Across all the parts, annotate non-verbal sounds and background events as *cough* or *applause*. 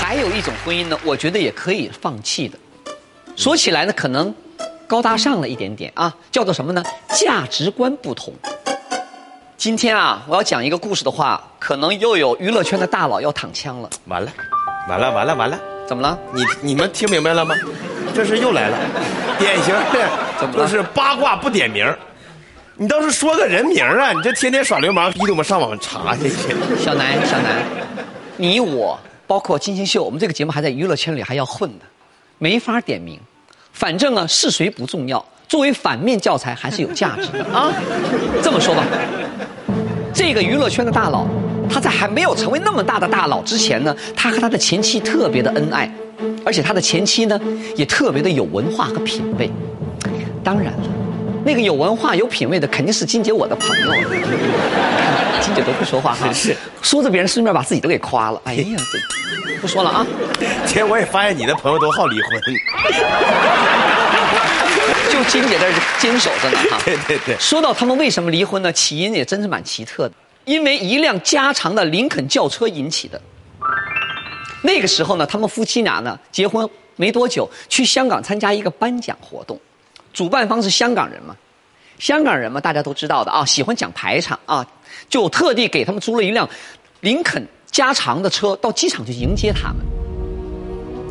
还有一种婚姻呢，我觉得也可以放弃的。说起来呢，可能高大上了一点点啊，叫做什么呢？价值观不同。今天啊，我要讲一个故事的话，可能又有娱乐圈的大佬要躺枪了。完了，完了，完了，完了！怎么了？你你们听明白了吗？这是又来了，典型的，怎么了就是八卦不点名你倒是说个人名啊！你这天天耍流氓，逼得我们上网查去。小南，小南，你我包括金星秀，我们这个节目还在娱乐圈里还要混的，没法点名。反正啊，是谁不重要，作为反面教材还是有价值的 *laughs* 啊。这么说吧，这个娱乐圈的大佬，他在还没有成为那么大的大佬之前呢，他和他的前妻特别的恩爱，而且他的前妻呢也特别的有文化和品味。当然了，那个有文化有品位的肯定是金姐我的朋友。金姐都不说话哈，是说着别人顺便把自己都给夸了。哎呀，这不说了啊，姐我也发现你的朋友都好离婚。就金姐在这坚守着呢哈。对对对，说到他们为什么离婚呢？起因也真是蛮奇特的，因为一辆加长的林肯轿车引起的。那个时候呢，他们夫妻俩呢结婚没多久，去香港参加一个颁奖活动，主办方是香港人嘛，香港人嘛大家都知道的啊，喜欢讲排场啊，就特地给他们租了一辆林肯加长的车到机场去迎接他们。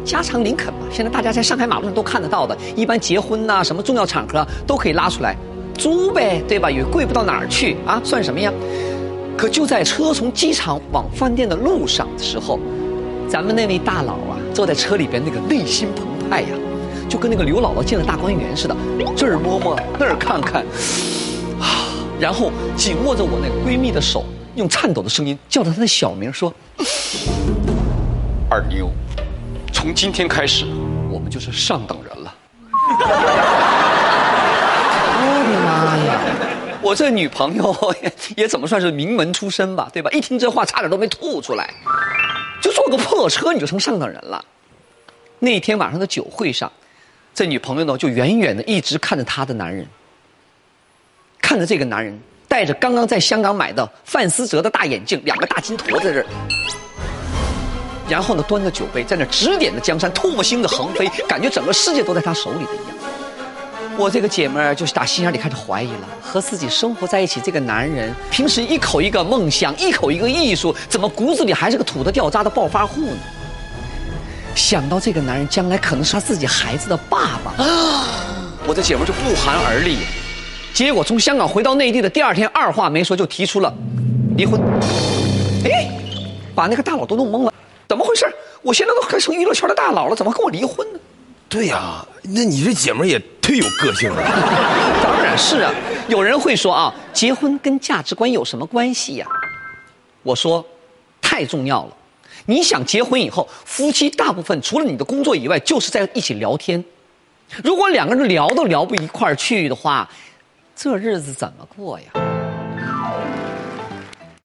加长林肯嘛，现在大家在上海马路上都看得到的，一般结婚呐、什么重要场合都可以拉出来租呗，对吧？也贵不到哪儿去啊，算什么呀？可就在车从机场往饭店的路上的时候，咱们那位大佬啊，坐在车里边那个内心澎湃呀，就跟那个刘姥姥见了大观园似的，这儿摸摸那儿看看，啊，然后紧握着我那闺蜜的手，用颤抖的声音叫着她的小名说：“二妞。”从今天开始，我们就是上等人了。我的妈呀！我这女朋友也 *laughs* 也怎么算是名门出身吧，对吧？一听这话，差点都没吐出来。就坐个破车，你就成上等人了。那天晚上的酒会上，这女朋友呢就远远的一直看着她的男人，看着这个男人戴着刚刚在香港买的范思哲的大眼镜，两个大金坨在这儿。然后呢，端着酒杯在那指点着江山，唾沫星子横飞，感觉整个世界都在他手里的一样。我这个姐们儿就是打心眼里开始怀疑了，和自己生活在一起这个男人，平时一口一个梦想，一口一个艺术，怎么骨子里还是个土得掉渣的暴发户呢？想到这个男人将来可能是他自己孩子的爸爸，啊 *gasps* 我的姐们儿就不寒而栗。结果从香港回到内地的第二天，二话没说就提出了离婚。哎，把那个大佬都弄懵了。怎么回事？我现在都快成娱乐圈的大佬了，怎么跟我离婚呢？对呀、那你这姐们儿也忒有个性了。*laughs* 当然是啊。有人会说啊，结婚跟价值观有什么关系呀、我说，太重要了。你想结婚以后，夫妻大部分除了你的工作以外，就是在一起聊天。如果两个人聊都聊不一块儿去的话，这日子怎么过呀？